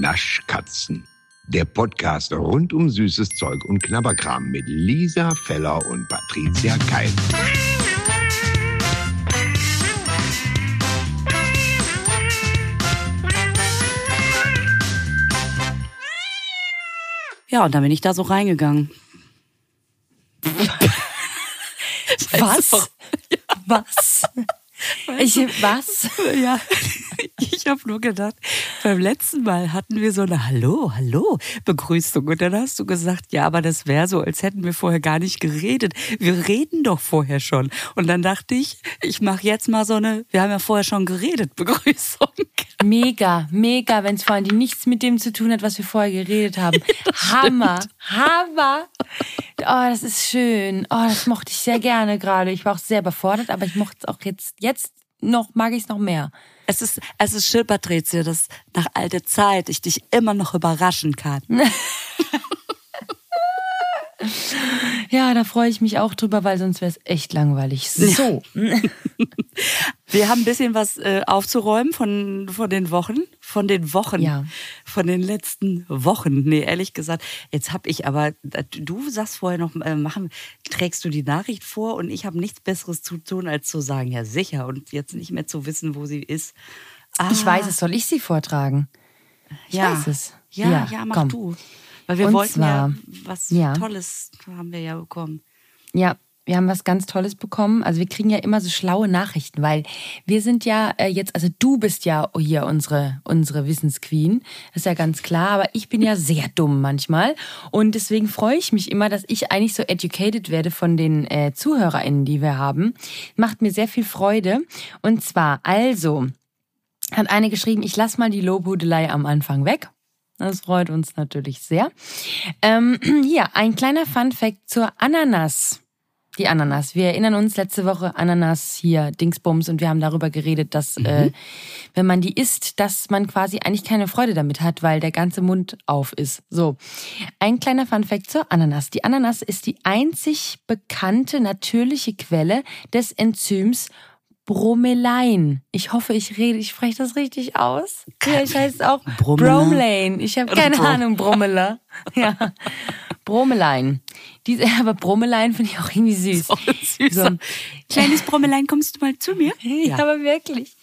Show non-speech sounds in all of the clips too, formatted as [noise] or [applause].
Naschkatzen. Der Podcast rund um süßes Zeug und Knabberkram mit Lisa Feller und Patricia Keil. Ja, und dann bin ich da so reingegangen. Was? Was? Ich, was? Ja, ich habe nur gedacht, beim letzten Mal hatten wir so eine Hallo, Hallo Begrüßung und dann hast du gesagt, ja, aber das wäre so, als hätten wir vorher gar nicht geredet. Wir reden doch vorher schon. Und dann dachte ich, ich mache jetzt mal so eine, wir haben ja vorher schon geredet, [laughs] Begrüßung. Mega, mega, wenn es vor allem nichts mit dem zu tun hat, was wir vorher geredet haben. [laughs] Hammer, Hammer. Oh, das ist schön. Oh, das mochte ich sehr gerne gerade. Ich war auch sehr überfordert, aber ich mochte es auch jetzt, jetzt noch, mag ich es noch mehr. Es ist, es ist schön, Patricia, dass nach alter Zeit ich dich immer noch überraschen kann. [laughs] Ja, da freue ich mich auch drüber, weil sonst wäre es echt langweilig. So. [laughs] Wir haben ein bisschen was äh, aufzuräumen von, von den Wochen, von den Wochen, Ja. von den letzten Wochen. Nee, ehrlich gesagt, jetzt habe ich aber, du sagst vorher noch, äh, machen, trägst du die Nachricht vor und ich habe nichts Besseres zu tun, als zu sagen, ja sicher und jetzt nicht mehr zu wissen, wo sie ist. Ah, Ich weiß es, soll ich sie vortragen? Ich ja. weiß es. Ja, ja, Ja, mach komm. du. Weil wir Und wollten ja zwar- was ja. Tolles haben wir ja bekommen. Ja, wir haben was ganz Tolles bekommen. Also wir kriegen ja immer so schlaue Nachrichten, weil wir sind ja äh, jetzt, also du bist ja hier unsere, unsere Wissensqueen. Das ist ja ganz klar, aber ich bin ja sehr dumm manchmal. Und deswegen freue ich mich immer, dass ich eigentlich so educated werde von den äh, ZuhörerInnen, die wir haben. Macht mir sehr viel Freude. Und zwar, also, hat eine geschrieben, ich lass mal die Lobhudelei am Anfang weg. Das freut uns natürlich sehr. Ähm, [clears throat] hier, ein kleiner Fun-Fact zur Ananas. Die Ananas. Wir erinnern uns letzte Woche Ananas hier, Dingsbums, und wir haben darüber geredet, dass äh, wenn man die isst, dass man quasi eigentlich keine Freude damit hat, weil der ganze Mund auf ist. So. Ein kleiner Fun-Fact zur Ananas. Die Ananas ist die einzig bekannte natürliche Quelle des Enzyms Bromelain. Ich hoffe, ich rede, ich spreche das richtig aus. Ja, ich heiße auch Bromelain. Ich habe keine Ahnung, Bromela. [laughs] Ja. Bromelain. Diese, [laughs] aber Bromelain finde ich auch irgendwie süß. Süß. So. Kleines Brommelein, kommst du mal zu mir? [laughs] Ja, aber wirklich.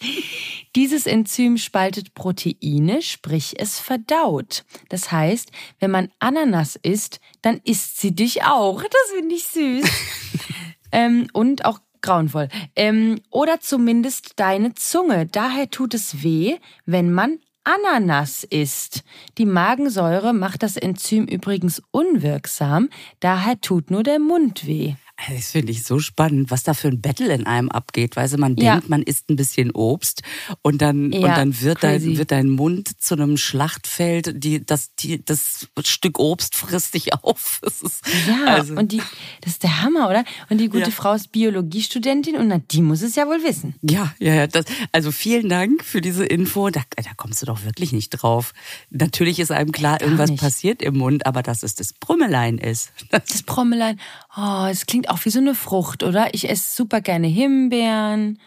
Dieses Enzym spaltet Proteine, sprich es verdaut. Das heißt, wenn man Ananas isst, dann isst sie dich auch. Das finde ich süß. [laughs] ähm, und auch grauenvoll. Ähm, oder zumindest deine Zunge. Daher tut es weh, wenn man Ananas isst. Die Magensäure macht das Enzym übrigens unwirksam. Daher tut nur der Mund weh. Also, Das finde ich so spannend, was da für ein Battle in einem abgeht. Weißt du, man Ja. denkt, man isst ein bisschen Obst und dann, und Ja, dann wird, crazy. dein, wird dein Mund zu einem Schlachtfeld. Die, das, die, das Stück Obst frisst dich [laughs] auf. Ist, Ja, also, und die, das ist der Hammer, oder? Und die gute Ja. Frau ist Biologiestudentin und na, die muss es ja wohl wissen. ja, ja, ja. Das, also vielen Dank für diese Info. Da, da kommst du doch wirklich nicht drauf. Natürlich ist einem klar, irgendwas passiert im Mund, aber dass es das Brummelein ist. [laughs] Das Brommelein, oh, es klingt auch wie so eine Frucht, oder? Ich esse super gerne Himbeeren,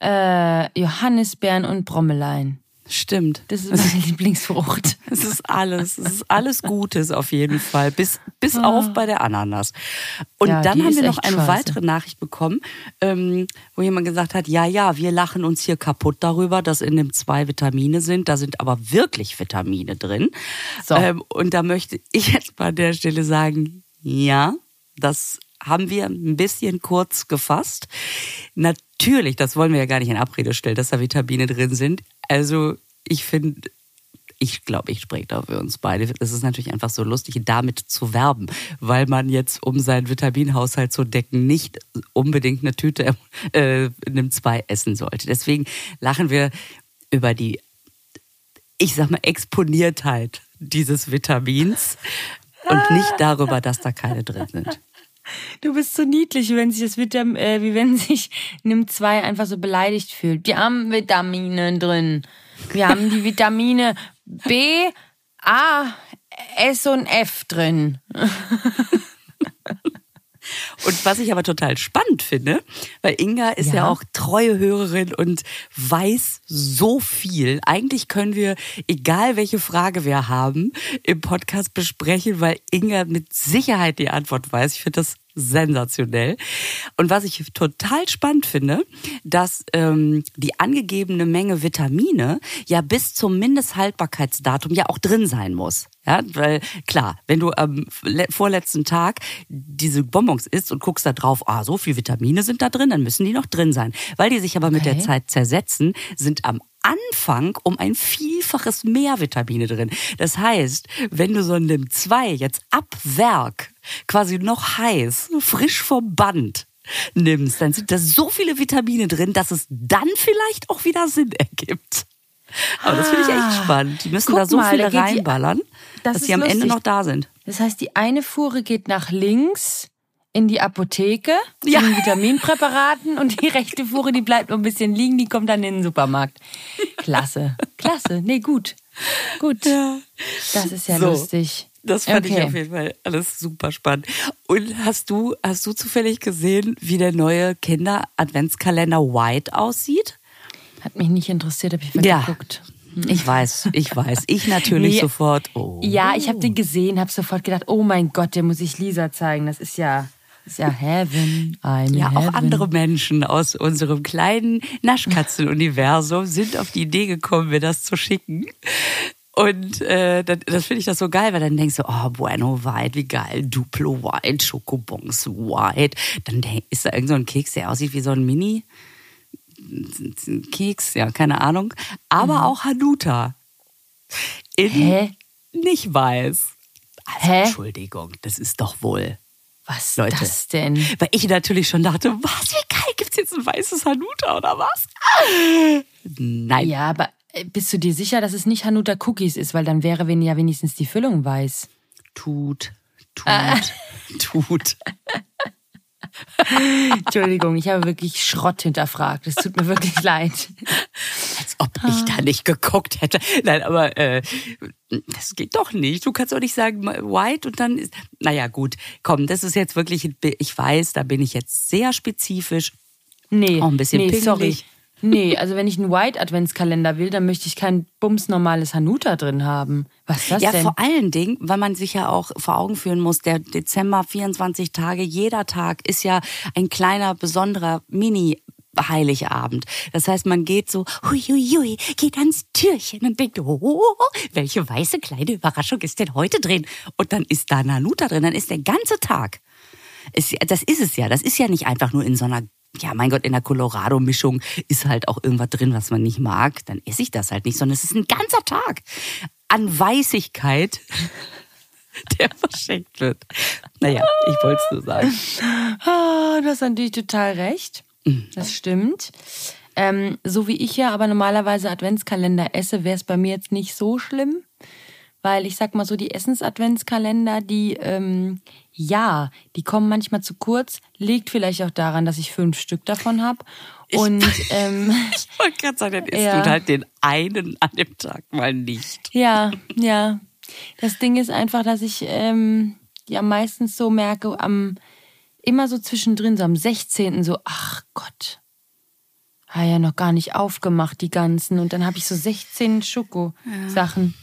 äh, Johannisbeeren und Brommelein. Stimmt. Das ist meine [laughs] Lieblingsfrucht. Es ist alles, es ist alles Gutes auf jeden Fall, bis, bis auf bei der Ananas. Und Ah. Ja, dann haben wir noch eine scheiße. weitere Nachricht bekommen, ähm, wo jemand gesagt hat, ja, ja, wir lachen uns hier kaputt darüber, dass in dem zwei Vitamine sind, da sind aber wirklich Vitamine drin. So. Ähm, und da möchte ich jetzt mal an der Stelle sagen, ja, das haben wir ein bisschen kurz gefasst. Natürlich, das wollen wir ja gar nicht in Abrede stellen, dass da Vitamine drin sind. Also ich finde, ich glaube, ich spreche da für uns beide. Es ist natürlich einfach so lustig, damit zu werben, weil man jetzt, um seinen Vitaminhaushalt zu decken, nicht unbedingt eine Tüte äh, nimmt zwei essen sollte. Deswegen lachen wir über die, ich sag mal, Exponiertheit dieses Vitamins und nicht darüber, dass da keine drin sind. Du bist so niedlich, wenn sich das Vitam äh, wie wenn sich Nimm 2 einfach so beleidigt fühlt. Wir haben Vitamine drin. Wir haben die Vitamine B, A, S und F drin. [laughs] Und was ich aber total spannend finde, weil Inga ist ja, Ja. auch treue Hörerin und weiß so viel. Eigentlich können wir, egal welche Frage wir haben, im Podcast besprechen, weil Inga mit Sicherheit die Antwort weiß. Ich finde das sensationell. Und was ich total spannend finde, dass ähm, die angegebene Menge Vitamine ja bis zum Mindesthaltbarkeitsdatum ja auch drin sein muss. Ja, weil klar, wenn du am le- vorletzten Tag diese Bonbons isst und guckst da drauf, ah, so viel Vitamine sind da drin, dann müssen die noch drin sein. Weil die sich aber mit der Okay. Zeit zersetzen, sind am Anfang um ein Vielfaches mehr Vitamine drin. Das heißt, wenn du so ein NIM 2 jetzt ab Werk quasi noch heiß, frisch vom Band nimmst, dann sind da so viele Vitamine drin, dass es dann vielleicht auch wieder Sinn ergibt. Aber das finde ich echt Ah. spannend. Die müssen da so mal, viele da geht die- reinballern, Das dass sie am Ende lustig. noch da sind. Das heißt, die eine Fuhre geht nach links in die Apotheke zu Ja. den Vitaminpräparaten und die rechte Fuhre, die bleibt noch ein bisschen liegen, die kommt dann in den Supermarkt. Klasse, klasse. Nee, gut. Gut. Das ist ja So. lustig. Das fand ich Okay. auf jeden Fall alles super spannend. Und hast du, hast du zufällig gesehen, wie der neue Kinder-Adventskalender White aussieht? Hat mich nicht interessiert, habe ich Ja. weggeguckt. Ich weiß, ich weiß. Ich natürlich Nee. sofort. Oh. Ja, ich habe den gesehen, habe sofort gedacht, oh mein Gott, den muss ich Lisa zeigen. Das ist ja, ist ja Heaven. I'm Ja, auch heaven. andere Menschen aus unserem kleinen Naschkatzen-Universum sind auf die Idee gekommen, mir das zu schicken. Und äh, das, das finde ich das so geil, weil dann denkst du, oh, Bueno White, wie geil, Duplo White, Schokobons White. Dann ist da irgend so ein Keks, der aussieht wie so ein Mini. Keks, ja, keine Ahnung. Aber auch Hanuta. In Mhm. Hä? nicht weiß. Also, Hä? Entschuldigung, das ist doch wohl. Was Leute. ist das denn? Weil ich natürlich schon dachte, was, wie geil, gibt's jetzt ein weißes Hanuta oder was? Nein. Ja, aber äh, bist du dir sicher, dass es nicht Hanuta Cookies ist? Weil dann wäre ja wenigstens die Füllung weiß. Tut, tut, Ah. [laughs] tut. [laughs] Entschuldigung, ich habe wirklich Schrott hinterfragt. Es tut mir wirklich leid. Ob ich da nicht geguckt hätte. Nein, aber äh, das geht doch nicht. Du kannst doch nicht sagen white und dann ist. Naja, gut, komm, das ist jetzt wirklich, ich weiß, da bin ich jetzt sehr spezifisch. Nee, Auch ein bisschen nee, sorry. Nee, also wenn ich einen White Adventskalender will, dann möchte ich kein bums normales Hanuta drin haben. Was ist das Ja, denn? vor allen Dingen, weil man sich ja auch vor Augen führen muss, der Dezember 24 Tage, jeder Tag ist ja ein kleiner, besonderer Mini- Heiligabend. Das heißt, man geht so, hui, hui, hui, geht ans Türchen und denkt, oh, welche weiße kleine Überraschung ist denn heute drin? Und dann ist da Nanuta drin, dann ist der ganze Tag. Das ist es ja. Das ist ja nicht einfach nur in so einer, ja, mein Gott, in der Colorado-Mischung ist halt auch irgendwas drin, was man nicht mag. Dann esse ich das halt nicht, sondern es ist ein ganzer Tag an Weißigkeit, [laughs] der verschenkt wird. Naja, ich wollte es nur sagen. Ah, du hast natürlich total recht. Das stimmt. Ähm, so wie ich ja aber normalerweise Adventskalender esse, wäre es bei mir jetzt nicht so schlimm. Weil ich sag mal so, die Essens-Adventskalender, die, ähm, ja, die kommen manchmal zu kurz. Liegt vielleicht auch daran, dass ich fünf Stück davon habe. Und [laughs] ähm, Ich wollte gerade sagen, dann isst Ja. du halt den einen an dem Tag mal nicht. Ja, ja. Das Ding ist einfach, dass ich ähm, ja meistens so merke, am immer so zwischendrin, so am 16. so, ach Gott. Ah ja, noch gar nicht aufgemacht, die ganzen. Und dann habe ich so 16 Schoko-Sachen.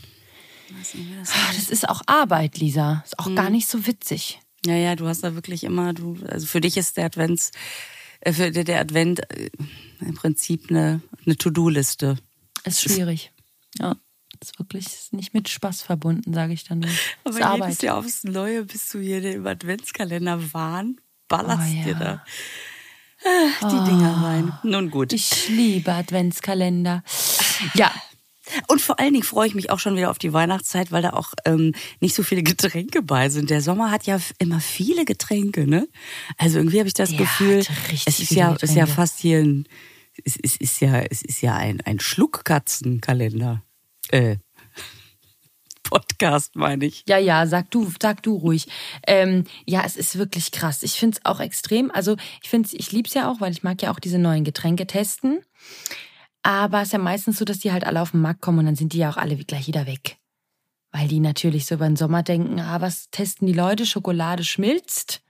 Ah, Das ist auch Arbeit, Lisa. Ist auch gar nicht so witzig. Ja, ja, du hast da wirklich immer, du, also für dich ist der Advents, äh, für der, Advent äh, im Prinzip eine, eine To-Do-Liste. Ist schwierig. Ja, ist wirklich nicht mit Spaß verbunden, sage ich dann nur. Aber jedes Arbeit. Jahr aufs Neue bist du hier im Adventskalender wahn, ballerst Oh, ja. dir da ah, die Dinger rein. Nun gut. Ich liebe Adventskalender. Ja, Und vor allen Dingen freue ich mich auch schon wieder auf die Weihnachtszeit, weil da auch ähm, nicht so viele [laughs] Getränke bei sind. Der Sommer hat ja immer viele Getränke, ne? Also irgendwie habe ich das Der Gefühl, es ist ja, ist ja fast hier ein, es, es ist ja, es ist ja ein, ein Schluckkatzenkalender. Äh, Podcast meine ich. Ja, ja, sag du, sag du ruhig. Ähm, ja, es ist wirklich krass. Ich finde es auch extrem. Also ich finde ich lieb's ja auch, weil ich mag ja auch diese neuen Getränke testen. Aber es ist ja meistens so, dass die halt alle auf den Markt kommen und dann sind die ja auch alle wie- gleich wieder weg. Weil die natürlich so über den Sommer denken, ah, was testen die Leute? Schokolade schmilzt.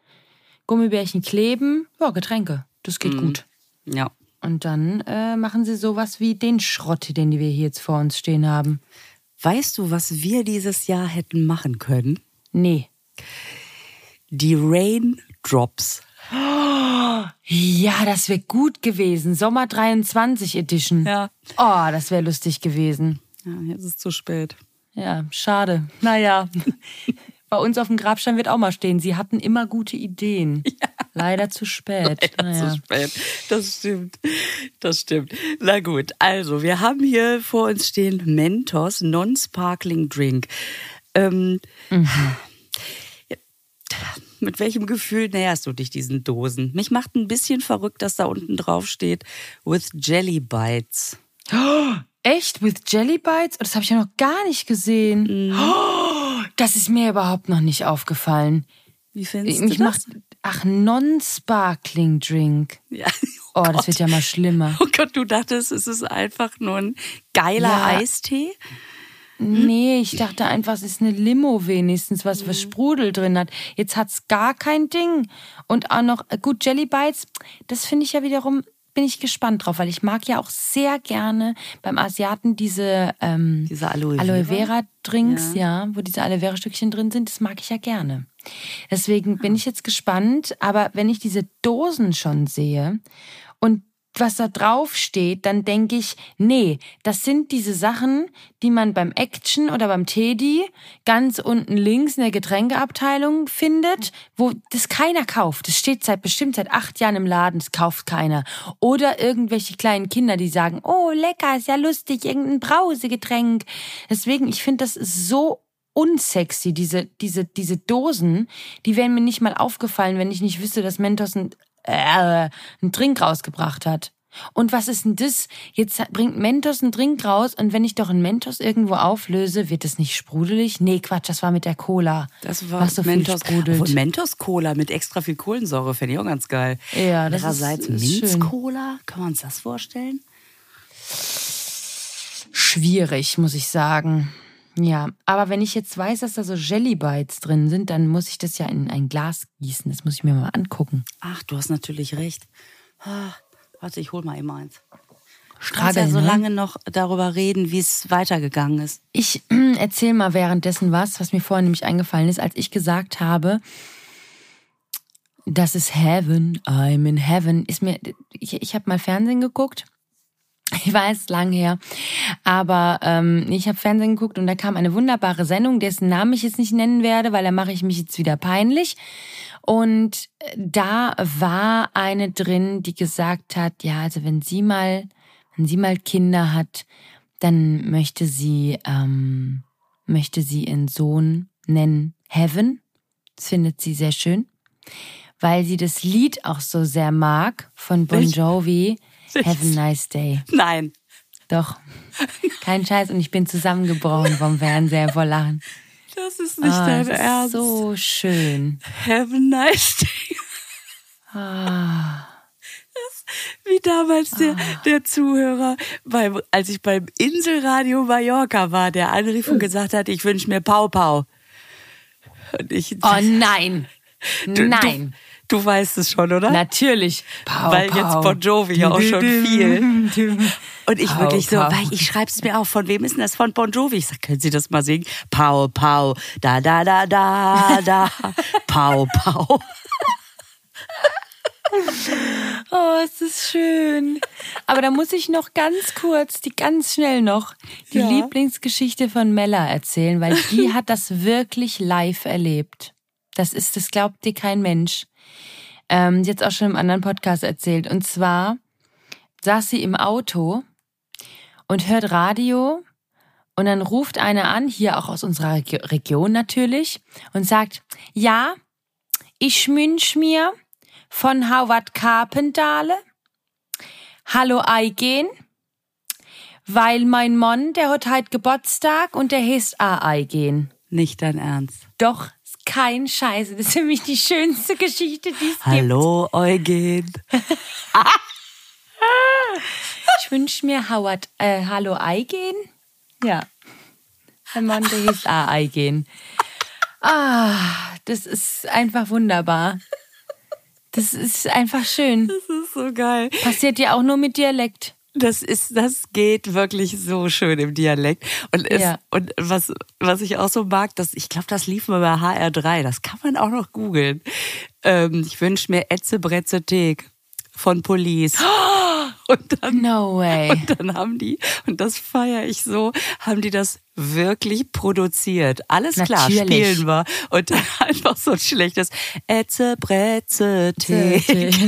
Gummibärchen kleben, ja, Getränke. Das geht gut. Ja. Und dann äh, machen sie sowas wie den Schrott, den wir hier jetzt vor uns stehen haben. Weißt du, was wir dieses Jahr hätten machen können? Nee. Die Raindrops. Ja, das wäre gut gewesen. Sommer 23 Edition. Ja. Oh, das wäre lustig gewesen. Ja, jetzt ist es zu spät. Ja, schade. Naja, [laughs] bei uns auf dem Grabstein wird auch mal stehen. Sie hatten immer gute Ideen. [laughs] Leider zu spät. Leider naja. zu spät. Das stimmt. Das stimmt. Na gut, also wir haben hier vor uns stehen Mentos Non-Sparkling Drink. Ähm, ja, Mit welchem Gefühl näherst du dich diesen Dosen? Mich macht ein bisschen verrückt, dass da unten drauf steht with Jelly Bites. [gasps] Echt? With Jelly Bites? Oh, das habe ich ja noch gar nicht gesehen. Oh, [gasps] das ist mir überhaupt noch nicht aufgefallen. Wie findest Ich du mach, das? ach, Non-Sparkling Drink. Ja. Oh, das wird ja mal schlimmer. Oh Gott, du dachtest, es ist einfach nur ein geiler Ja. Eistee? Nee, ich dachte einfach, es ist eine Limo wenigstens, was was Sprudel drin hat. Jetzt hat's gar kein Ding. Und auch noch, äh, gut, Jelly Bites, das finde ich ja wiederum, bin ich gespannt drauf, weil ich mag ja auch sehr gerne beim Asiaten diese ähm, Diese Aloe Aloe Vera? Vera Drinks, ja. wo diese Aloe Vera Stückchen drin sind, das mag ich ja gerne. Deswegen bin ich jetzt gespannt, aber wenn ich diese Dosen schon sehe und was da drauf steht, dann denke ich, nee, das sind diese Sachen, die man beim Action oder beim Teddy ganz unten links in der Getränkeabteilung findet, wo das keiner kauft. Das steht seit bestimmt seit acht Jahren im Laden, das kauft keiner. Oder irgendwelche kleinen Kinder, die sagen, oh lecker, ist ja lustig, irgendein Brausegetränk. Deswegen, ich finde das so unsexy, diese, diese, diese Dosen, die wären mir nicht mal aufgefallen, wenn ich nicht wüsste, dass Mentos ein, äh, einen Drink rausgebracht hat. Und was ist denn das? Jetzt bringt Mentos einen Drink raus und wenn ich doch einen Mentos irgendwo auflöse, wird es nicht sprudelig? Nee, Quatsch, das war mit der Cola. Das war was so Mentos, viel sprudelt. Obwohl Mentos Cola mit extra viel Kohlensäure fände ich auch ganz geil. Ja, das ist- Andererseits ist Minz schön. Cola, kann man uns das vorstellen? Schwierig, muss ich sagen. Ja, aber wenn ich jetzt weiß, dass da so Jelly Bites drin sind, dann muss ich das ja in ein Glas gießen. Das muss ich mir mal angucken. Ach, du hast natürlich recht. Ah, warte, ich hol mal eben eins. Stragel, ja so ne? lange noch darüber reden, wie es weitergegangen ist. Ich [clears throat] erzähle mal währenddessen was, was mir vorhin nämlich eingefallen ist, als ich gesagt habe, das ist Heaven, I'm in Heaven. Ist mir, ich, ich habe mal Fernsehen geguckt. Ich weiß, lang her. Aber ähm, ich habe Fernsehen geguckt und da kam eine wunderbare Sendung, dessen Namen ich jetzt nicht nennen werde, weil da mache ich mich jetzt wieder peinlich. Und äh, da war eine drin, die gesagt hat, ja, also wenn sie mal, wenn sie mal Kinder hat, dann möchte sie, ähm, möchte sie ihren Sohn nennen Heaven. Das findet sie sehr schön, weil sie das Lied auch so sehr mag von Bon Jovi. Have a nice day. Nein. Doch. Kein Scheiß und ich bin zusammengebrochen vom Fernseher vor Lachen. Das ist nicht Ah, dein Ernst. so schön. Have a nice day. Ah. Das, wie damals der, der Zuhörer, beim, als ich beim Inselradio Mallorca war, der anrief und gesagt hat, ich wünsche mir Pau Pau. Und ich, Oh nein. du, Nein. Du, du weißt es schon, oder? Natürlich. Pau, Weil jetzt pau. Bon Jovi ja auch schon viel. Und ich Pau, wirklich so, weil ich schreib's mir auf, von wem ist denn das von Bon Jovi? Ich sag, können Sie das mal singen? Pau, pau, da, da, da, da, da, pau, pau. Oh, es ist schön. Aber da muss ich noch ganz kurz, die ganz schnell noch, die Ja. Lieblingsgeschichte von Mella erzählen, weil die hat das wirklich live erlebt. Das ist, das glaubt dir kein Mensch. Ähm, die hat auch schon im anderen Podcast erzählt. Und zwar saß sie im Auto und hört Radio und dann ruft einer an, hier auch aus unserer Reg- Region natürlich, und sagt, ja, ich wünsch mir von Howard Carpendale, Hallo Eigen, weil mein Mann, der hat heute Geburtstag und der heißt auch Eigen. Nicht dein Ernst. Doch, kein Scheiße. Das ist für mich die schönste Geschichte, die es gibt. Hallo, Eugen. Ich wünsche mir Howard, äh, Hallo Eigen. Ja. Der hieß auch Eigen. Ah, das ist einfach wunderbar. Das ist einfach schön. Das ist so geil. Passiert ja auch nur mit Dialekt. Das ist, das geht wirklich so schön im Dialekt. Und, es, Ja. und was, was ich auch so mag, das, ich glaube, das lief mal bei HR3. Das kann man auch noch googeln. Ähm, ich wünsche mir Etze Bretze Teek von Police. [gasps] Und dann, No way. und dann haben die, und das feiere ich so, haben die das wirklich produziert. Alles klar, Natürlich. spielen wir. Und dann [laughs] einfach so ein schlechtes Etze Bretze Teek. [laughs]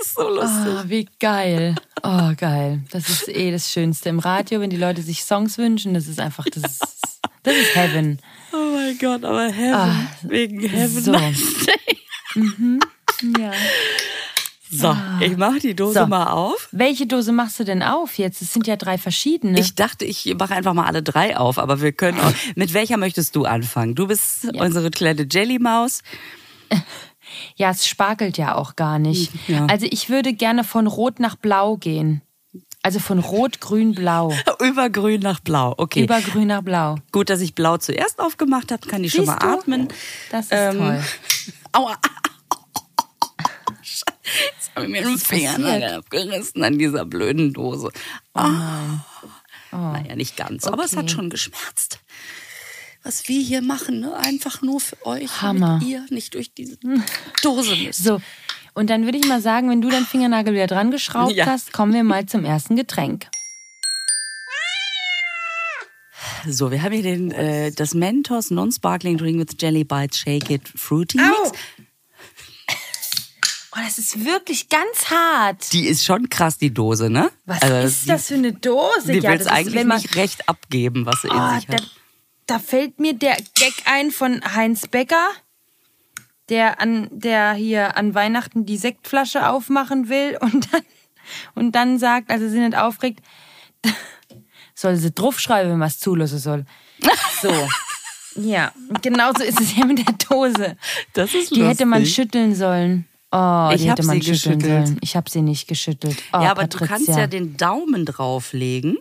Ist so lustig. Oh, wie geil. Oh, geil. Das ist eh das Schönste im Radio, wenn die Leute sich Songs wünschen. Das ist einfach, das ist, das ist Heaven. Oh mein Gott, aber Heaven, wegen Heaven. so. So, Ja. so ich mache die Dose So. mal auf. Welche Dose machst du denn auf jetzt? Es sind ja drei verschiedene. Ich dachte, ich mache einfach mal alle drei auf, aber wir können auch. [laughs] Mit welcher möchtest du anfangen? Du bist unsere kleine Jellymaus. Ja, es sparkelt ja auch gar nicht. Ja. Also ich würde gerne von Rot nach Blau gehen. Also von Rot, Grün, Blau. [laughs] Über grün nach blau. Okay. Über Grün nach Blau. Gut, dass ich blau zuerst aufgemacht habe, kann ich schon Siehst mal du? atmen. Das ist Ähm, toll. [laughs] Aua. Jetzt habe ich mir den Fingernagel abgerissen an dieser blöden Dose. Oh Naja, nicht ganz, aber es hat Okay. schon geschmerzt. Was wir hier machen, ne? einfach nur für euch, Hammer. damit ihr nicht durch diese Dose müsst. So, und dann würde ich mal sagen, wenn du deinen Fingernagel wieder dran geschraubt Ja. hast, kommen wir mal zum ersten Getränk. So, wir haben hier den, äh, das Mentos Non-Sparkling Drink with Jelly Bites Shake It Fruity Mix. Oh, das ist wirklich ganz hart. Die ist schon krass, die Dose, ne? Was Also, ist die- das für eine Dose? Die ja, es eigentlich man, nicht recht abgeben, was sie in oh, sich da, hat. Da fällt mir der Gag ein von Heinz Becker, der an der hier an Weihnachten die Sektflasche aufmachen will [laughs] und dann und dann sagt, also sie nicht aufregt, [laughs] soll sie draufschreiben, wenn man es zulassen soll. [laughs] So. Ja, genauso ist es ja mit der Dose. Das ist Die hätte man lustig. schütteln sollen. Oh, Ich die hätte man sie schütteln geschüttelt. sollen. Ich habe sie nicht geschüttelt. Oh, ja, aber Patricia. du kannst ja den Daumen drauflegen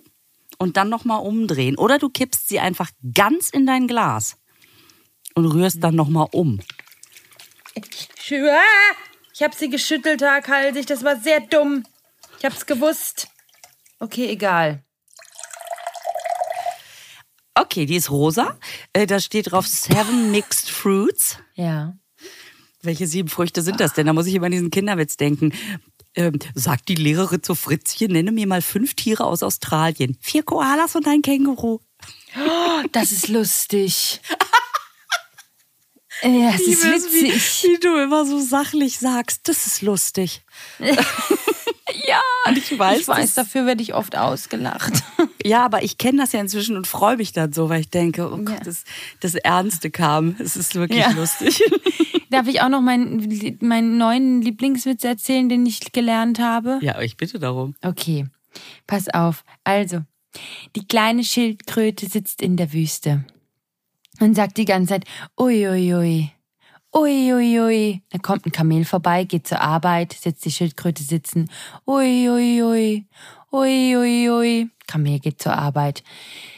und dann nochmal umdrehen. Oder du kippst sie einfach ganz in dein Glas und rührst dann nochmal um. Ich habe sie geschüttelt, Tag halsig. Das war sehr dumm. Ich hab's gewusst. Okay, egal. Okay, die ist rosa. Äh, Da steht drauf Seven Mixed Fruits. Ja. Welche sieben Früchte sind das denn? Da muss ich immer an diesen Kinderwitz denken. Ähm, sagt die Lehrerin zu Fritzchen, nenne mir mal fünf Tiere aus Australien. Vier Koalas und ein Känguru. Oh, das ist lustig. [laughs] Ja, das ist es, wie, witzig. wie du immer so sachlich sagst. Das ist lustig. [laughs] [laughs] Ja, Und ich weiß, ich weiß, dafür werde ich oft ausgelacht. [laughs] Ja, aber ich kenne das ja inzwischen und freue mich dann so, weil ich denke, oh Gott, das, das Ernste kam. Es ist wirklich Ja. lustig. [laughs] Darf ich auch noch meinen, meinen neuen Lieblingswitz erzählen, den ich gelernt habe? Ja, ich bitte darum. Okay, pass auf. Also, die kleine Schildkröte sitzt in der Wüste und sagt die ganze Zeit, ui, ui, ui, ui, ui, ui. Da kommt ein Kamel vorbei, geht zur Arbeit, setzt die Schildkröte sitzen, ui, ui, ui, ui. Kamel geht zur Arbeit.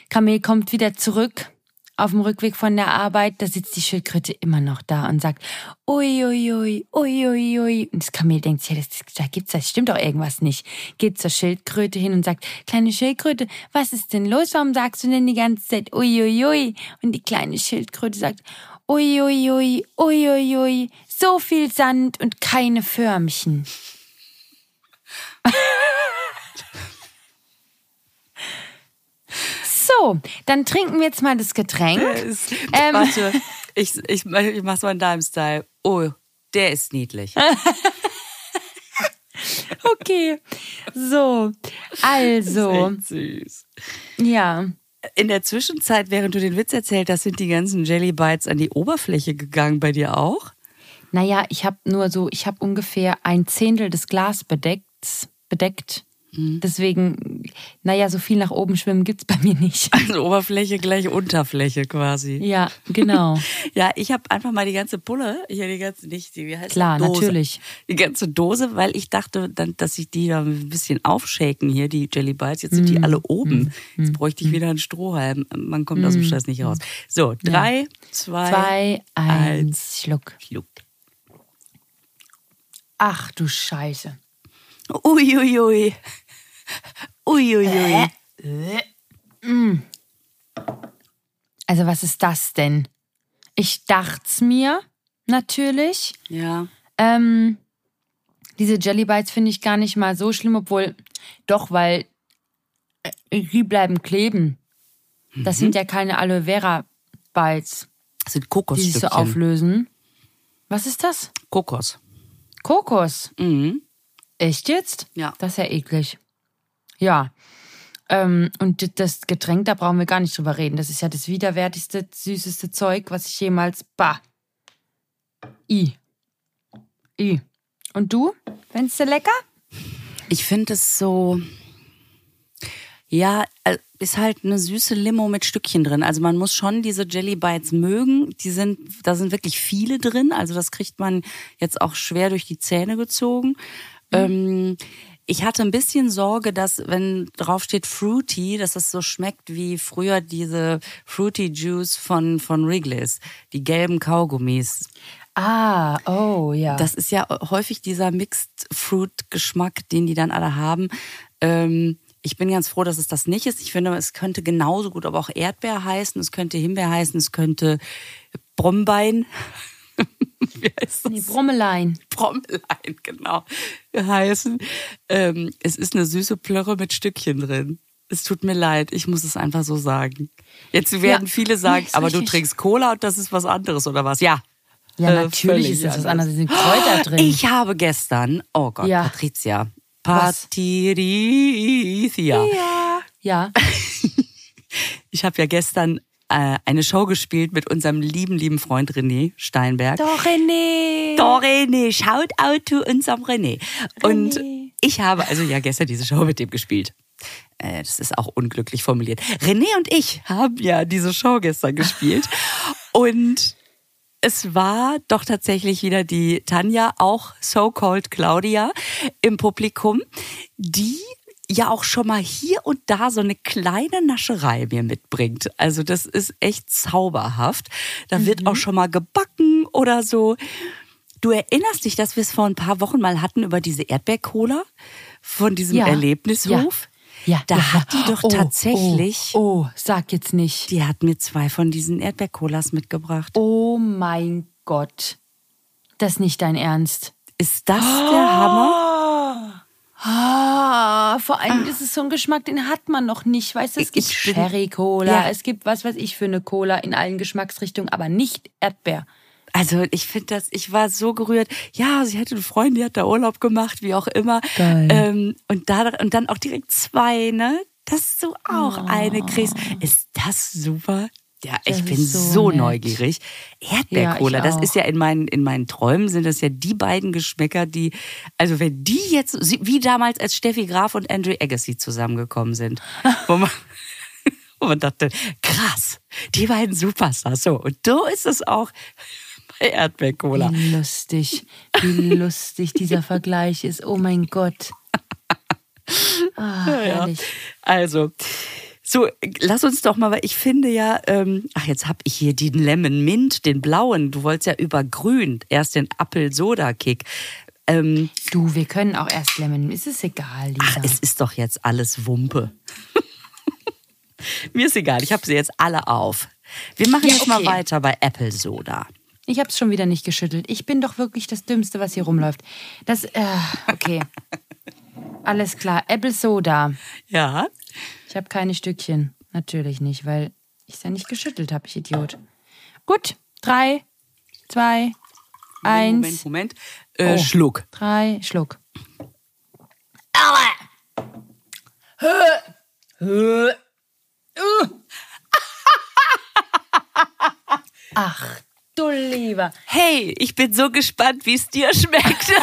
Kamel kommt wieder zurück. Auf dem Rückweg von der Arbeit, da sitzt die Schildkröte immer noch da und sagt, ui, ui, ui, ui, ui, ui. Und das Kamel denkt ja, das, da gibt's, das stimmt doch irgendwas nicht. Geht zur Schildkröte hin und sagt, kleine Schildkröte, was ist denn los? Warum sagst du denn die ganze Zeit, ui, ui, ui? Und die kleine Schildkröte sagt, ui, ui, ui, ui, so viel Sand und keine Förmchen. [laughs] So, dann trinken wir jetzt mal das Getränk. Ähm. Warte, ich, ich, ich mach's mal in deinem Style. Oh, der ist niedlich. [laughs] Okay. So, [laughs] also, Echt süß. ja. In der Zwischenzeit, während du den Witz erzählt hast, sind die ganzen Jelly Bites an die Oberfläche gegangen bei dir auch? Naja, ich habe nur so, ich habe ungefähr ein Zehntel des Glas bedeckt. bedeckt. Deswegen, naja, so viel nach oben schwimmen gibt's bei mir nicht. [laughs] Also Oberfläche gleich Unterfläche quasi. Ja, genau. [laughs] Ja, ich habe einfach mal die ganze Pulle, hier die ganze, nicht die, wie heißt Klar, das? Dose. natürlich. Die ganze Dose, weil ich dachte, dann, dass ich die da ein bisschen aufshaken hier, die Jelly Bites. Jetzt sind die alle oben. Jetzt bräuchte ich wieder einen Strohhalm. Man kommt aus dem Scheiß nicht raus. So, drei, zwei, Zwei, eins, Schluck. Schluck. Ach du Scheiße. Uiuiui. Uiuiui. Also was ist das denn? Ich dacht's mir natürlich. Ja. Ähm, diese Jelly Bites finde ich gar nicht mal so schlimm, obwohl doch, weil äh, die bleiben kleben. Das sind ja keine Aloe Vera Bites, Das sind die sich so auflösen. Was ist das? Kokos. Kokos. Mhm. Echt jetzt? Ja. Das ist ja eklig. Ja. Ähm, und das Getränk, da brauchen wir gar nicht drüber reden. Das ist ja das widerwärtigste, süßeste Zeug, was ich jemals. Bah. I. I. Und du? Findest du lecker? Ich finde es so. Ja, äh, ist halt eine süße Limo mit Stückchen drin. Also man muss schon diese Jelly Bites mögen. Die sind, da sind wirklich viele drin. Also das kriegt man jetzt auch schwer durch die Zähne gezogen. Ähm, ich hatte ein bisschen Sorge, dass wenn drauf steht Fruity, dass es so schmeckt wie früher diese Fruity Juice von von Wrigley's, die gelben Kaugummis. Ah, oh, ja. Das ist ja häufig dieser Mixed Fruit Geschmack, den die dann alle haben. Ähm, ich bin ganz froh, dass es das nicht ist. Ich finde, es könnte genauso gut aber auch Erdbeer heißen, es könnte Himbeer heißen, es könnte Brombein. [laughs] Wie heißt das? nee, Brommelein. Brommelein, genau, heißen. Ähm, es ist eine süße Plörre mit Stückchen drin. Es tut mir leid, ich muss es einfach so sagen. Jetzt werden Ja, viele sagen, nee, aber du richtig. trinkst Cola und das ist was anderes oder was? Ja. Ja, Äh, natürlich ist das was anderes. Da sind Kräuter drin. Ich habe gestern, oh Gott, Ja. Patricia. Patricia. ja. Ja. [laughs] Ich habe ja gestern äh, eine Show gespielt mit unserem lieben, lieben Freund René Steinberg. Doch, René. Doch, René, shout out to unserem René. Und René. ich habe also ja gestern diese Show mit dem gespielt. Äh, Das ist auch unglücklich formuliert. René und ich haben ja diese Show gestern gespielt. [laughs] Und es war doch tatsächlich wieder die Tanja, auch so-called Claudia, im Publikum, die ja auch schon mal hier und da so eine kleine Nascherei mir mitbringt. Also das ist echt zauberhaft. Da wird auch schon mal gebacken oder so. Du erinnerst dich, dass wir es vor ein paar Wochen mal hatten über diese Erdbeercola von diesem Ja. Erlebnishof? Ja. Da ja. hat die doch Oh, tatsächlich, Oh, oh, sag jetzt nicht. die hat mir zwei von diesen Erdbeercolas mitgebracht. Oh mein Gott. Das ist nicht dein Ernst. Ist das der Hammer? Ah, vor allem ist es so ein Geschmack, den hat man noch nicht. Weißt du, es gibt Cherry-Cola, Ja. es gibt was weiß ich für eine Cola in allen Geschmacksrichtungen, aber nicht Erdbeer. Also ich finde das, ich war so gerührt. Ja, sie hatte eine Freundin, die hat da Urlaub gemacht, wie auch immer. Geil. Ähm, und, da, und dann auch direkt zwei, ne? Dass du auch eine kriegst. Ist das super? Ja, ich bin so, so neugierig. Erdbeercola, Ja, das ist ja in meinen, in meinen Träumen sind das ja die beiden Geschmäcker, die, also wenn die jetzt, wie damals als Steffi Graf und Andrew Agassi zusammengekommen sind, wo man, [laughs] wo man dachte, krass, die beiden Superstars. So, und so ist es auch bei Erdbeercola. Wie lustig, wie lustig dieser Vergleich ist. Oh mein Gott. [laughs] Ah, herrlich. Also, so, lass uns doch mal, weil ich finde ja, ähm, ach, jetzt hab ich hier den Lemon Mint, den blauen. Du wolltest ja über grün, erst den Apfel-Soda-Kick. Ähm, Du, wir können auch erst lemon. Ist es egal, Lisa. ach, es ist doch jetzt alles Wumpe. [laughs] Mir ist egal, ich habe sie jetzt alle auf. Wir machen Ja, jetzt mal weiter bei Apple Soda. Ich habe es schon wieder nicht geschüttelt. Ich bin doch wirklich das Dümmste, was hier rumläuft. Das, äh, okay. [laughs] Alles klar. Apple Soda. Ja, Ich habe keine Stückchen. Natürlich nicht, weil ich es ja nicht geschüttelt habe, ich Idiot. Gut. Drei, zwei, eins, Moment, Moment. Äh, Oh. Schluck. drei, Schluck. Ach, du lieber. Hey, ich bin so gespannt, wie es dir schmeckt. [laughs]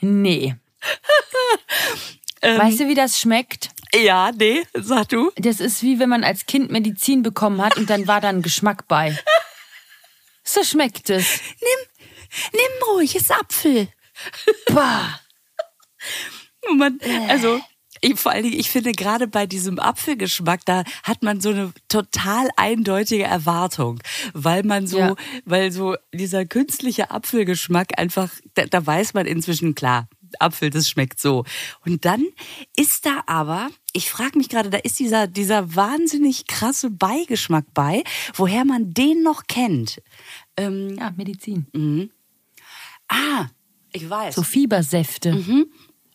Nee. [laughs] Ähm. weißt du, wie das schmeckt? ja, nee, sag du. Das ist wie wenn man als Kind Medizin bekommen hat und dann war da ein Geschmack bei. So schmeckt es. Nimm, nimm ruhig, ist Apfel. Bah. Und man, also ich, vor allen Dingen, ich finde gerade bei diesem Apfelgeschmack, da hat man so eine total eindeutige Erwartung, weil man so, Ja. weil so dieser künstliche Apfelgeschmack einfach, da, da weiß man inzwischen klar, Apfel, das schmeckt so. Und dann ist da aber, ich frage mich gerade, da ist dieser, dieser wahnsinnig krasse Beigeschmack bei, woher man den noch kennt. Ähm, Ja, Medizin. ah, ich weiß. So Fiebersäfte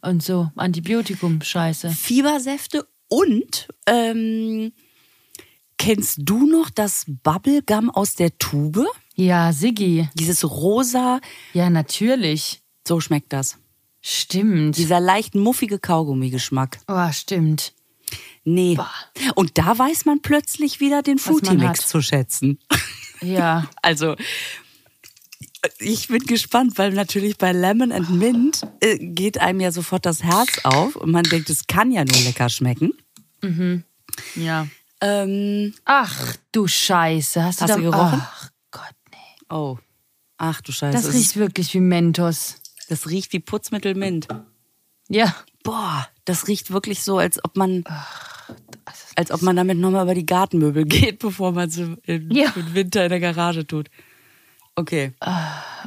und so Antibiotikum-Scheiße. Fiebersäfte und ähm, kennst du noch das Bubblegum aus der Tube? Ja, Siggi. Dieses rosa, Ja, natürlich. so schmeckt das. Stimmt. Dieser leicht muffige Kaugummi-Geschmack. Oh, stimmt. Nee. Und da weiß man plötzlich wieder den Fruity-Mix hat. zu schätzen. [laughs] Ja. Also, ich bin gespannt, weil natürlich bei Lemon and Mint äh, geht einem ja sofort das Herz auf und man denkt, es kann ja nur lecker schmecken. Ja. Ähm, Ach, du Scheiße. Hast du, Hast da, du gerochen? Ach Gott, nee. oh. Ach du Scheiße. Das riecht wirklich wie Mentos. Das riecht wie Putzmittel Mint. Ja. Boah, das riecht wirklich so, als ob man, als ob man damit nochmal über die Gartenmöbel [laughs] geht, bevor man sie im, Ja. Winter in der Garage tut. Okay,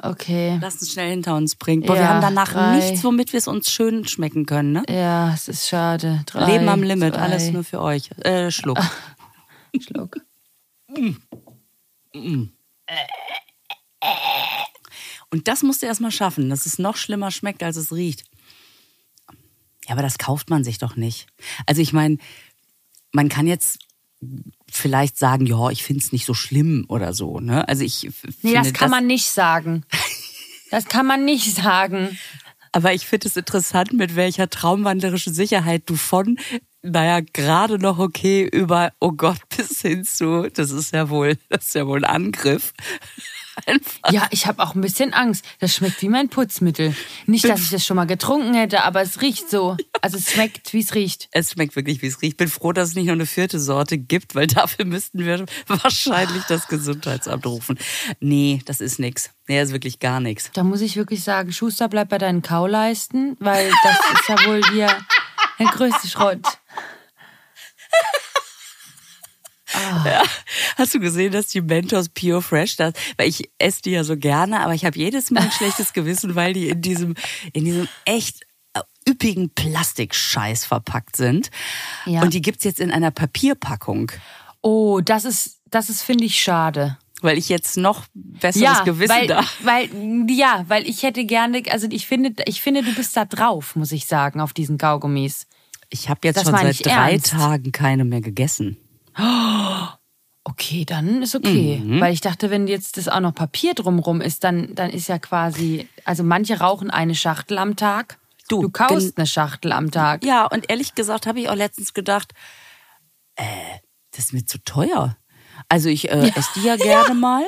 Okay. lass uns schnell hinter uns bringen. Boah, wir Ja, haben danach drei. nichts, womit wir es uns schön schmecken können, ne? Ja, es ist schade. Drei, Leben am Limit, zwei, alles nur für euch. Äh, Schluck. Schluck. [laughs] Und das musst du erstmal schaffen, dass es noch schlimmer schmeckt, als es riecht. Ja, aber das kauft man sich doch nicht. Also ich meine, man kann jetzt vielleicht sagen, ja, ich finde es nicht so schlimm oder so. Ne? Also ich Nee, das kann man nicht sagen. [laughs] Das kann man nicht sagen. Aber ich finde es interessant, mit welcher traumwandlerischen Sicherheit du von, naja, gerade noch okay über, oh Gott, [laughs] bis hin zu, das ist ja wohl, das ist ja wohl ein Angriff. [laughs] Einfach. Ja, ich habe auch ein bisschen Angst. Das schmeckt wie mein Putzmittel. Nicht, dass ich das schon mal getrunken hätte, aber es riecht so. [laughs] Also es schmeckt, wie es riecht. Es schmeckt wirklich, wie es riecht. Bin froh, dass es nicht noch eine vierte Sorte gibt, weil [laughs] dafür müssten wir wahrscheinlich das Gesundheitsamt rufen. Nee, das ist nix. Nee, das ist wirklich gar nichts. Da muss ich wirklich sagen, Schuster, bleib bei deinen Kauleisten, weil das ist ja wohl hier der größte Schrott. Hast du gesehen, dass die Mentos Pure Fresh das, weil ich esse die ja so gerne, aber ich habe jedes Mal ein [laughs] schlechtes Gewissen, weil die in diesem, in diesem echt äh, üppigen Plastikscheiß verpackt sind. Ja. Und die gibt's jetzt in einer Papierpackung, Oh, das ist, das ist, finde ich, schade. weil ich jetzt noch besseres Gewissen weil, da. weil, ja, weil ich hätte gerne, also ich finde, ich finde, du bist da drauf, muss ich sagen, auf diesen Kaugummis. Ich habe jetzt Das schon seit drei ernst. Tagen keine mehr gegessen. Okay, dann ist okay. Mhm. Weil ich dachte, wenn jetzt das auch noch Papier drumrum ist, dann, dann ist ja quasi, also manche rauchen eine Schachtel am Tag. Du, Du kaust eine Schachtel am Tag. Ja, und ehrlich gesagt habe ich auch letztens gedacht, äh, das ist mir zu teuer. Also ich äh, esse die [laughs] ja gerne mal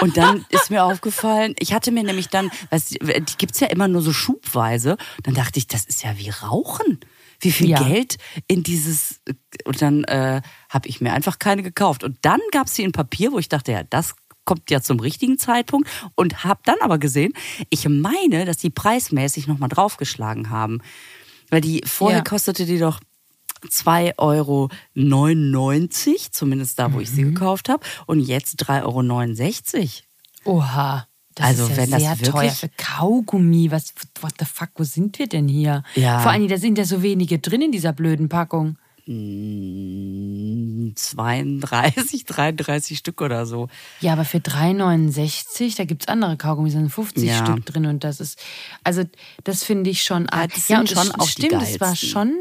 und dann ist mir aufgefallen, ich hatte mir nämlich dann, weißt, die gibt's ja immer nur so schubweise, dann dachte ich, das ist ja wie Rauchen. Wie viel Ja. Geld in dieses und dann äh, habe ich mir einfach keine gekauft und dann gab's sie in Papier, wo ich dachte, ja, das kommt ja zum richtigen Zeitpunkt und habe dann aber gesehen, ich meine, dass die preismäßig nochmal draufgeschlagen haben. Weil die vorher Ja. kostete die doch 2,99 Euro, zumindest da, wo ich sie gekauft habe. Und jetzt 3,69 Euro. Oha. Das Also, ist ja wenn das sehr wirklich- teuer für Kaugummi. Was, what the fuck, wo sind wir denn hier? Ja. Vor allem, da sind ja so wenige drin in dieser blöden Packung. 32, 33 [laughs] Stück oder so. Ja, aber für 3,69, da gibt's andere Kaugummis, da sind 50 Ja. Stück drin und das ist, also das finde ich schon arg. das ja, und das schon auch die stimmt, das war schon,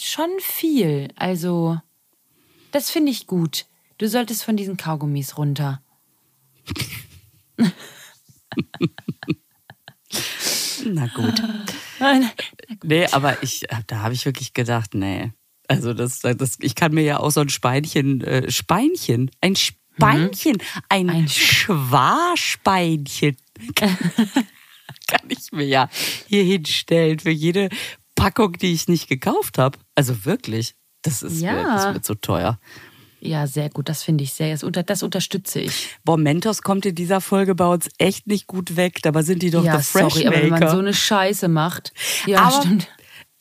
schon viel. Also, das finde ich gut. Du solltest von diesen Kaugummis runter. [laughs] [laughs] Na gut. Nee, aber ich, da habe ich wirklich gedacht, nee. Also das, das, ich kann mir ja auch so ein Speinchen, äh, Speinchen, ein Speinchen, ein, Ein Schwarspeinchen [laughs] kann, ich mir ja hier hinstellen für jede Packung, die ich nicht gekauft habe. Also wirklich, das ist, Ja. mir, das mir zu teuer. Ja, sehr gut, das finde ich sehr, das, unter, das unterstütze ich. Boah, Mentos kommt in dieser Folge bei uns echt nicht gut weg. Dabei sind die doch ja, the Fresh sorry, aber wenn man so eine Scheiße macht. Ja, Aber stimmt.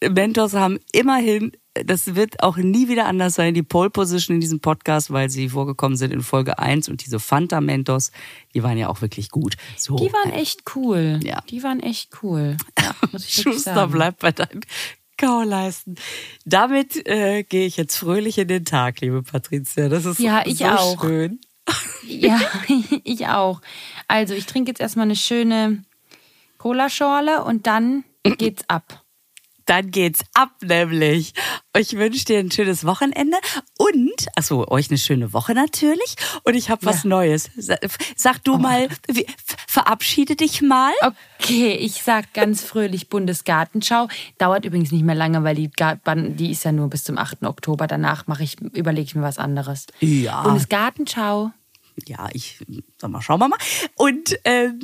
Mentos haben immerhin, das wird auch nie wieder anders sein, die Pole Position in diesem Podcast, weil sie vorgekommen sind in Folge 1 und diese Fanta Mentos, die waren ja auch wirklich gut. So, Die waren echt cool. Ja. Die waren echt cool. Ja, [laughs] Schuster bleibt bei deinem Kauleisten. Damit äh, gehe ich jetzt fröhlich in den Tag, liebe Patricia. Das ist Ja, ich so auch. schön. Ja, [laughs] [laughs] ich auch. Also, ich trinke jetzt erstmal eine schöne Cola-Schorle und dann geht's ab. Dann geht's ab, nämlich. Ich wünsche dir ein schönes Wochenende und, achso, euch eine schöne Woche natürlich. Und ich habe was Ja. Neues. Sa- Sag du mal, wie, verabschiede dich mal. Okay, ich sag ganz fröhlich Bundesgartenschau. Dauert übrigens nicht mehr lange, weil die, die ist ja nur bis zum 8. Oktober. Danach mache ich, überlege ich mir was anderes. Ja. Bundesgartenschau. Ja, ich, sag mal, schauen wir mal. Und ähm,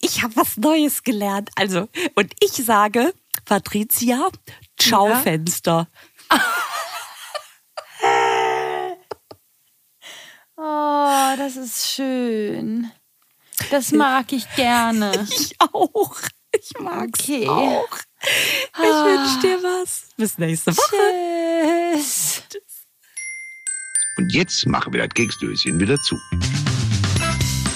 ich habe was Neues gelernt. Also, und ich sage, Patricia, ciao Ja? Fenster. [laughs] Oh, das ist schön. Das mag ich gerne. [laughs] Ich auch. Ich mag's Okay. auch. Ich wünsche dir was. Bis nächste Woche. Tschüss. Und jetzt machen wir das Keksdöschen wieder zu.